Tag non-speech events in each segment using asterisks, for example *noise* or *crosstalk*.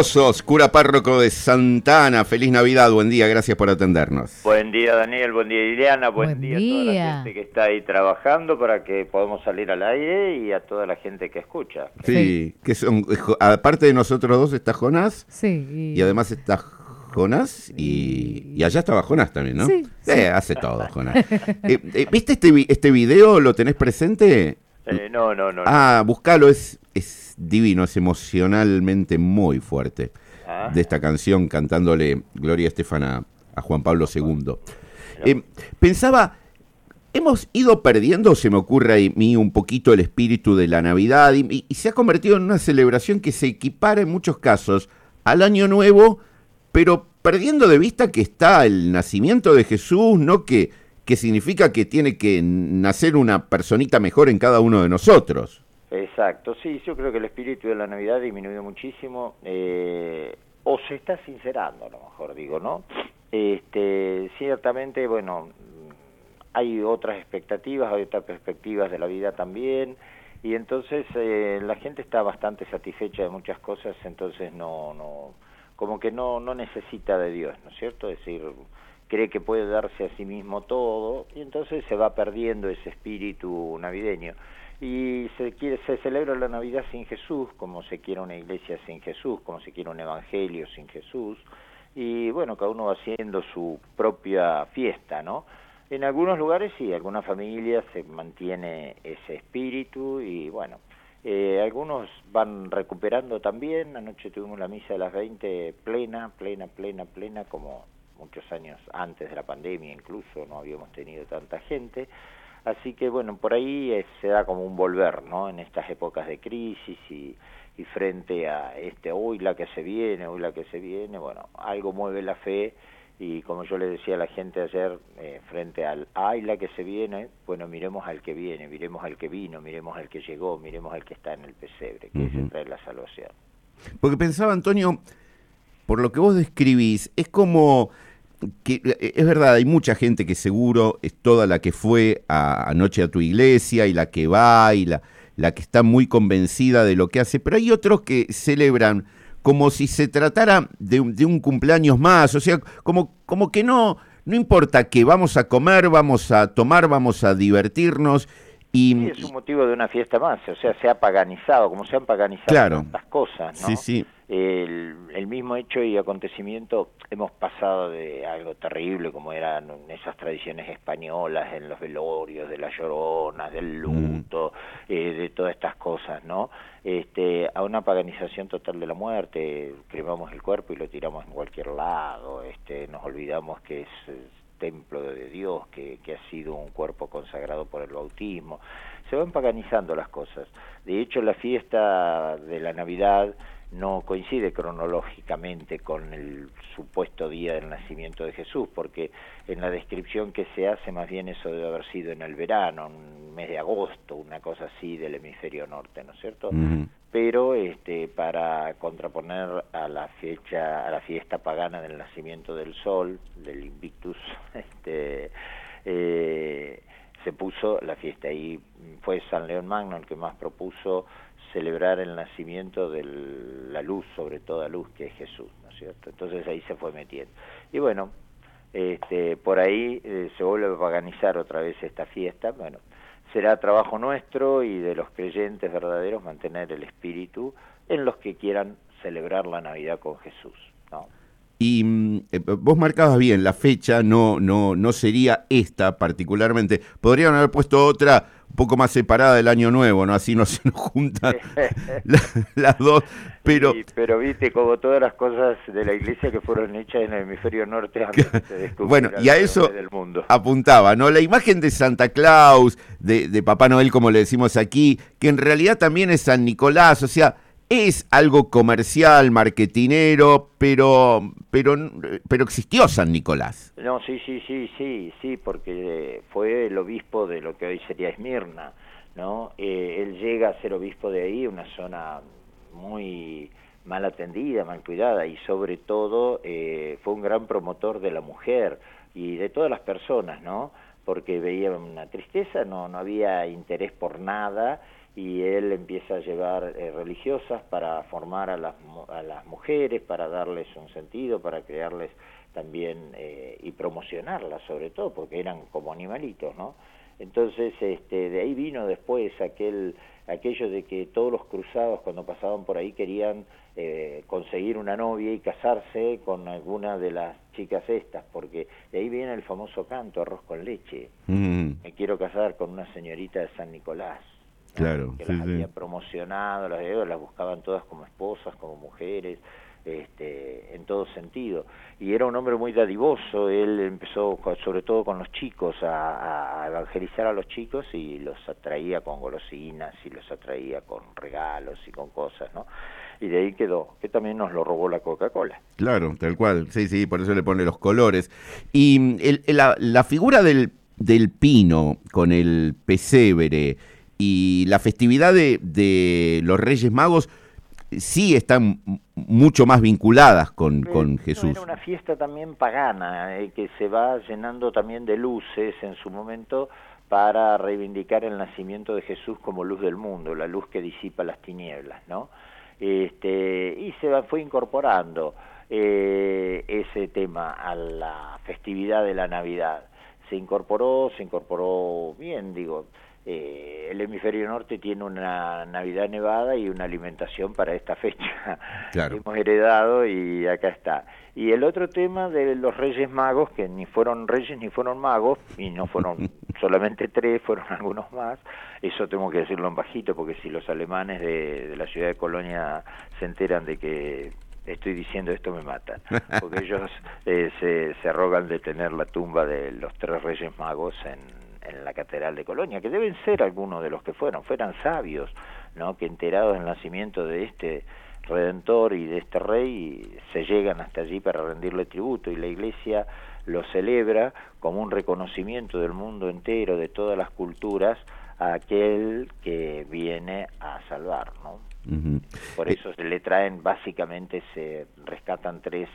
Osos, cura párroco de Santana, feliz Navidad, buen día, gracias por atendernos. Buen día Daniel, buen día Ileana, buen, Buen día, a toda la gente que está ahí trabajando para que podamos salir al aire y a toda la gente que escucha. Sí, que son, aparte de nosotros dos está Jonás Sí. y además está Jonás y, y allá estaba Jonás también, ¿no? Sí, sí. Eh, hace todo, Jonás. *laughs* Eh, eh, ¿Viste este, este video? ¿Lo tenés presente? Eh, no, no, no. Ah, buscalo, es, es divino, es emocionalmente muy fuerte. Ah. De esta canción cantándole Gloria Estefan a, Juan Pablo II. Eh, pensaba, hemos ido perdiendo, se me ocurre a mí, un poquito el espíritu de la Navidad y, y- y se ha convertido en una celebración que se equipara en muchos casos al Año Nuevo, pero perdiendo de vista que está el nacimiento de Jesús, ¿no? Que, que significa que tiene que nacer una personita mejor en cada uno de nosotros. Exacto, sí, yo creo que el espíritu de la Navidad ha disminuido muchísimo, eh, o se está sincerando, a lo mejor digo, ¿no? Este, ciertamente, bueno, hay otras expectativas, hay otras perspectivas de la vida también, y entonces eh, la gente está bastante satisfecha de muchas cosas, entonces no, no, como que no, no necesita de Dios, ¿no es cierto? Es decir, cree que puede darse a sí mismo todo, y entonces se va perdiendo ese espíritu navideño y se quiere se celebra la Navidad sin Jesús, como se quiere una iglesia sin Jesús, como se quiere un evangelio sin Jesús, y bueno, cada uno va haciendo su propia fiesta, ¿no? En algunos lugares sí, algunas familias se mantiene ese espíritu y bueno, eh, algunos van recuperando también, anoche tuvimos la misa de las 20 plena, plena, plena, plena, como muchos años antes de la pandemia incluso, no habíamos tenido tanta gente, Así que bueno, por ahí eh, se da como un volver, ¿no? En estas épocas de crisis y, y frente a este hoy la que se viene, hoy la que se viene, bueno, algo mueve la fe y como yo le decía a la gente ayer, eh, frente al ay la que se viene, bueno, miremos al que viene, miremos al que vino, miremos al que llegó, miremos al que está en el pesebre, que Ujú. ese trae la salvación. Porque pensaba, Antonio, por lo que vos describís, es como que eh, es verdad, hay mucha gente que seguro es toda la que fue a- anoche a tu iglesia y la que va y la, la que está muy convencida de lo que hace, pero hay otros que celebran como si se tratara de, un- de un cumpleaños más, o sea, como, como que no, no importa que vamos a comer, vamos a tomar, vamos a divertirnos y... Sí, es un motivo de una fiesta más, o sea, se ha paganizado, como se han paganizado Claro. tantas cosas, ¿no? Sí, sí. El, el mismo hecho y acontecimiento hemos pasado de algo terrible como eran esas tradiciones españolas en los velorios, de las lloronas, del luto, eh, de todas estas cosas, ¿no? Este, a una paganización total de la muerte, cremamos el cuerpo y lo tiramos en cualquier lado, este, nos olvidamos que es templo de Dios, que, que ha sido un cuerpo consagrado por el bautismo. Se van paganizando las cosas. De hecho, la fiesta de la Navidad no coincide cronológicamente con el supuesto día del nacimiento de Jesús, porque en la descripción que se hace más bien eso debe haber sido en el verano, un mes de agosto, una cosa así del hemisferio norte, ¿no es cierto? Pero este para contraponer a la fecha a la fiesta pagana del nacimiento del sol del Invictus *laughs* este eh, se puso la fiesta ahí fue San León Magno el que más propuso celebrar el nacimiento de la luz sobre toda luz que es Jesús ¿no es cierto? entonces ahí se fue metiendo y bueno este por ahí eh, se vuelve a paganizar otra vez esta fiesta bueno será trabajo nuestro y de los creyentes verdaderos mantener el espíritu en los que quieran celebrar la Navidad con Jesús. ¿no? Y mm, eh, vos marcabas bien, la fecha no, no, no sería esta particularmente. Podrían haber puesto otra un poco más separada del año nuevo, ¿no? Así no se nos juntan *laughs* la- las dos. Pero Sí, pero viste, como todas las cosas de la iglesia que fueron hechas en el hemisferio norte antes se *laughs* bueno, y a eso del mundo. apuntaba, ¿no? La imagen de Santa Claus, de, de Papá Noel, como le decimos aquí, que en realidad también es San Nicolás, o sea, es algo comercial, marketinero, pero, pero, pero existió San Nicolás. No, sí, sí, sí, sí, sí, porque fue el obispo de lo que hoy sería Esmirna, ¿no? Eh, él llega a ser obispo de ahí, una zona muy mal atendida, mal cuidada, y sobre todo eh, fue un gran promotor de la mujer y de todas las personas, ¿no? Porque veía una tristeza, no, no había interés por nada, y él empieza a llevar eh, religiosas para formar a las, a las mujeres, para darles un sentido, para crearles también eh, y promocionarlas sobre todo, porque eran como animalitos, ¿no? Entonces, este, de ahí vino después aquel, aquello de que todos los cruzados cuando pasaban por ahí querían eh, conseguir una novia y casarse con alguna de las chicas estas, porque de ahí viene el famoso canto, arroz con leche. Mm. Me quiero casar con una señorita de San Nicolás. Claro, que las había promocionado, las, las buscaban todas como esposas, como mujeres, este, en todo sentido. Y era un hombre muy dadivoso, él empezó sobre todo con los chicos a, evangelizar a los chicos y los atraía con golosinas y los atraía con regalos y con cosas, ¿no? Y de ahí quedó, que también nos lo robó la Coca-Cola. Claro, tal cual, sí, sí, por eso le pone los colores. Y el, la, la figura del, del pino con el pesebre y la festividad de, de los Reyes Magos sí están mucho más vinculadas con, con Jesús. Era una fiesta también pagana, eh, que se va llenando también de luces en su momento para reivindicar el nacimiento de Jesús como luz del mundo, la luz que disipa las tinieblas, ¿no? Este, y se fue incorporando eh, ese tema a la festividad de la Navidad. Se incorporó, se incorporó bien, digo, eh, el hemisferio norte tiene una Navidad nevada y una alimentación para esta fecha. *laughs* Hemos heredado y acá está. Y el otro tema de los Reyes Magos, que ni fueron reyes ni fueron magos, y no fueron *laughs* solamente tres, fueron algunos más, eso tengo que decirlo en bajito, porque si los alemanes de, la ciudad de Colonia se enteran de que estoy diciendo esto me matan, porque *laughs* ellos eh, se, se arrogan de tener la tumba de los tres Reyes Magos en en la Catedral de Colonia, que deben ser algunos de los que fueron, fueran sabios, ¿no? que enterados del nacimiento de este redentor y de este rey se llegan hasta allí para rendirle tributo y la iglesia lo celebra como un reconocimiento del mundo entero, de todas las culturas, a aquel que viene a salvar, ¿no? Por eh, eso se le traen, básicamente se rescatan tres,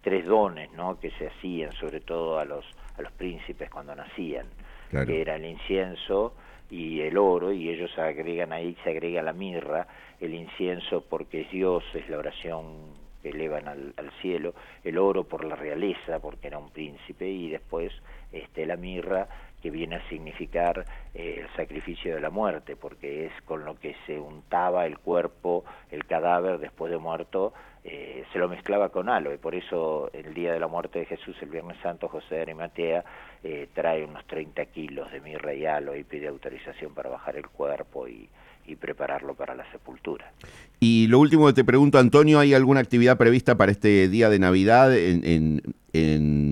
tres dones, ¿no? Que se hacían, sobre todo a los, a los príncipes cuando nacían que era el incienso y el oro, y ellos agregan ahí, se agrega la mirra, el incienso porque es Dios, es la oración que elevan al, cielo, el oro por la realeza, porque era un príncipe, y después este, la mirra que viene a significar eh, el sacrificio de la muerte, porque es con lo que se untaba el cuerpo, el cadáver después de muerto, eh, se lo mezclaba con aloe, por eso el día de la muerte de Jesús, el Viernes Santo, José de Arimatea eh, trae unos 30 kilos de mirra y aloe y pide autorización para bajar el cuerpo y, y prepararlo para la sepultura. Y lo último que te pregunto, Antonio, ¿hay alguna actividad prevista para este día de Navidad en, en,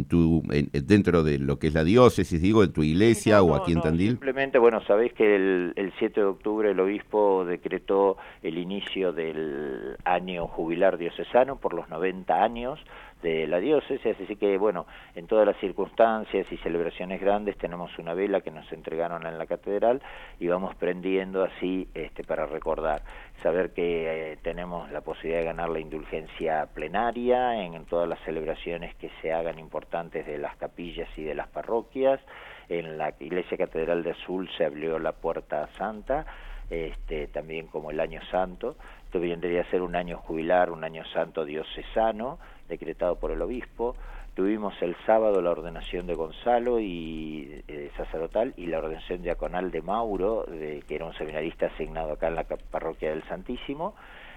tu, dentro de lo que es la diócesis, digo, en tu iglesia o aquí en Tandil? Simplemente, bueno, sabéis que el, el 7 de octubre el obispo decretó el inicio del año jubilar diocesano por los 90 años de la diócesis, así que bueno, en todas las circunstancias y celebraciones grandes tenemos una vela que nos entregaron en la catedral y vamos prendiendo así este, para recordar, saber que eh, tenemos la posibilidad de ganar la indulgencia plenaria en, todas las celebraciones que se hagan importantes de las capillas y de las parroquias, en la Iglesia Catedral de Azul se abrió la Puerta Santa, este, también como el Año Santo, esto vendría a ser un año jubilar, un año santo diocesano, decretado por el obispo. Tuvimos el sábado la ordenación de Gonzalo y eh, sacerdotal y la ordenación diaconal de Mauro, de, que era un seminarista asignado acá en la parroquia del Santísimo.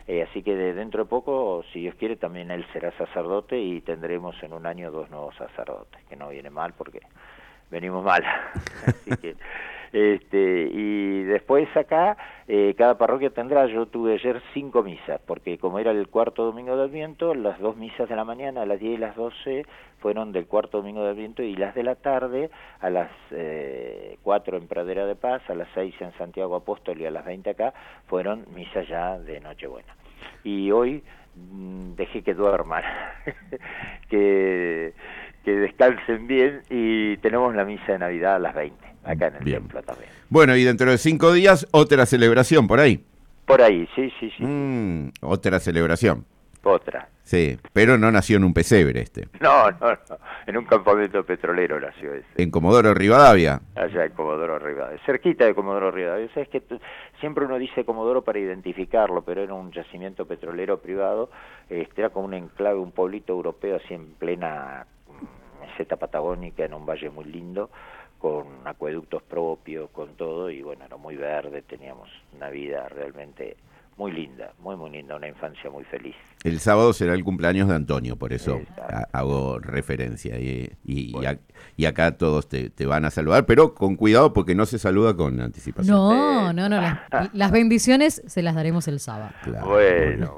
Eh, así que de dentro de poco, si Dios quiere, también él será sacerdote y tendremos en un año dos nuevos sacerdotes, que no viene mal porque venimos mal. *laughs* así que este, y después acá, eh, cada parroquia tendrá, yo tuve ayer cinco misas, porque como era el cuarto domingo del viento, las dos misas de la mañana, a las 10 y las 12, fueron del cuarto domingo del viento, y las de la tarde, a las eh, 4 en Pradera de Paz, a las 6 en Santiago Apóstol y a las 20 acá, fueron misas ya de Nochebuena. Y hoy mm, dejé que duerman, *laughs* que, que descansen bien, y tenemos la misa de Navidad a las 20 acá en el templo también. Bueno, y dentro de cinco días, otra celebración por ahí. Por ahí, sí, sí, sí. Mm, otra celebración. Otra. Sí, pero no nació en un pesebre este. *laughs* No, no, no. En un campamento petrolero nació ese. En Comodoro Rivadavia. Allá en Comodoro Rivadavia. Cerquita de Comodoro Rivadavia. Sabes que siempre uno dice Comodoro para identificarlo, pero era un yacimiento petrolero privado. Este, era como un enclave, un pueblito europeo así en plena meseta patagónica, en un valle muy lindo con acueductos propios, con todo, y bueno, era muy verde, teníamos una vida realmente muy linda, muy, muy linda, una infancia muy feliz. El sábado será el cumpleaños de Antonio, por eso hago referencia. Y, y, acá todos te, van a saludar, pero con cuidado porque no se saluda con anticipación. No, no, no. *laughs* Las, bendiciones se las daremos el sábado. Bueno,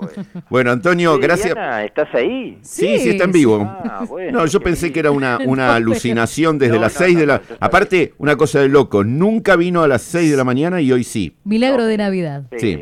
bueno. *laughs* Antonio, gracias. ¿estás ahí? Sí, sí, está en vivo. Ah, *laughs* no, yo pensé que era una, una alucinación desde las 6 de la... Aparte, una cosa de loco, nunca vino a las 6 de la mañana y hoy sí. Milagro de Navidad. Sí.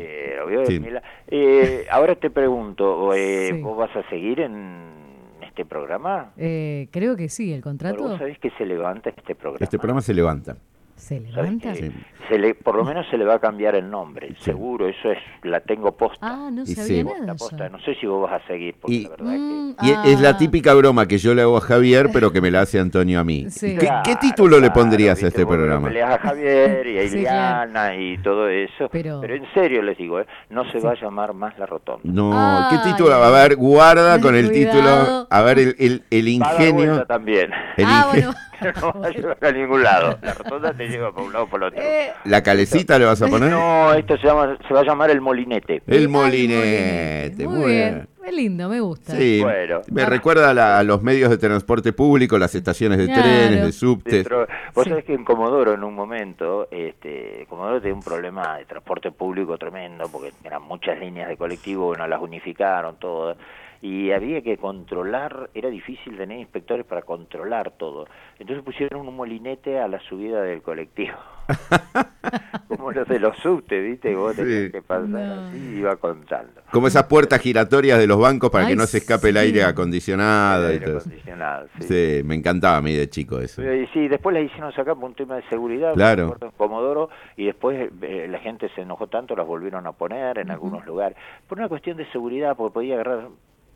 Eh, *laughs* ahora te pregunto, eh, ¿vos vas a seguir en este programa? Eh, creo que sí, el contrato. ¿Vos sabés que se levanta este programa? Este programa se levanta. ¿Se levanta? Se le, por lo menos se le va a cambiar el nombre, seguro, eso es, la tengo posta. Ah, no sabía nada posta. No sé si vos vas a seguir, porque y, la verdad que... Mm, es la ah. típica broma que yo le hago a Javier, pero que me la hace Antonio a mí. ¿Qué, título le pondrías a este programa? Le a Javier y a *laughs* Iliana y todo eso, pero... en serio les digo, ¿eh? no se va a llamar más La Rotonda. No, ¿qué título? A ver, guarda con el *laughs* título, a ver el, el, el ingenio. también. ah, bueno. *laughs* *laughs* no va a llevar a ningún lado. La rotonda te lleva por un lado o por el otro. Eh, ¿La calecita le vas a poner? No, esto se, llama, se va a llamar el molinete. El molinete, muy, bien. Es lindo, me gusta. Sí, bueno. me recuerda a, los medios de transporte público, las estaciones de trenes, de subtes. Vos sabés que en Comodoro en un momento, este, Comodoro tenía un problema de transporte público tremendo, porque eran muchas líneas de colectivo, bueno, las unificaron todas y había que controlar, era difícil tener inspectores para controlar todo. Entonces pusieron un molinete a la subida del colectivo. *laughs* Como los de los subtes, ¿viste? Vos tenías que pasar así iba contando. Como esas puertas giratorias de los bancos para que no se escape el aire acondicionado. y todo acondicionado, sí. sí. me encantaba a mí de chico eso. sí, después la hicieron sacar por un tema de seguridad. Claro. Comodoro, y después eh, la gente se enojó tanto, las volvieron a poner en algunos lugares. Por una cuestión de seguridad, porque podía agarrar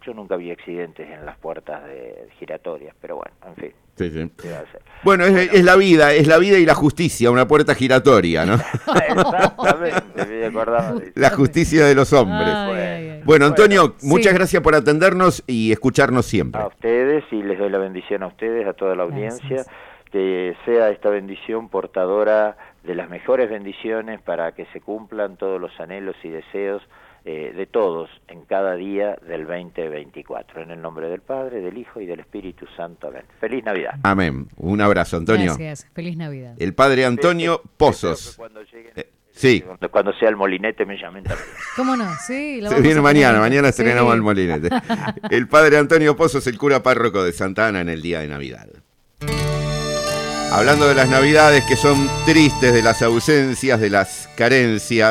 yo nunca vi accidentes en las puertas de giratorias, pero bueno, en fin. Sí, sí. Bueno, es, la vida, es la vida y la justicia, una puerta giratoria, ¿no? *laughs* Exactamente, me acordaba de La justicia de los hombres. Bueno, Antonio, muchas gracias por atendernos y escucharnos siempre. A ustedes y les doy la bendición a ustedes, a toda la audiencia, que sea esta bendición portadora de las mejores bendiciones para que se cumplan todos los anhelos y deseos eh, de todos en cada día del 2024. En el nombre del Padre, del Hijo y del Espíritu Santo. Amén. Feliz Navidad. Amén. Un abrazo, Antonio. Gracias. Feliz Navidad. El Padre Antonio Pozos. Cuando eh, sí. Cuando, sea el molinete me llamen también. *laughs* ¿Cómo no? Sí, Se viene mañana, mañana estrenamos el molinete. *laughs* el Padre Antonio Pozos, el cura párroco de Santa Ana en el día de Navidad. Hablando de las Navidades que son tristes, de las ausencias, de las carencias.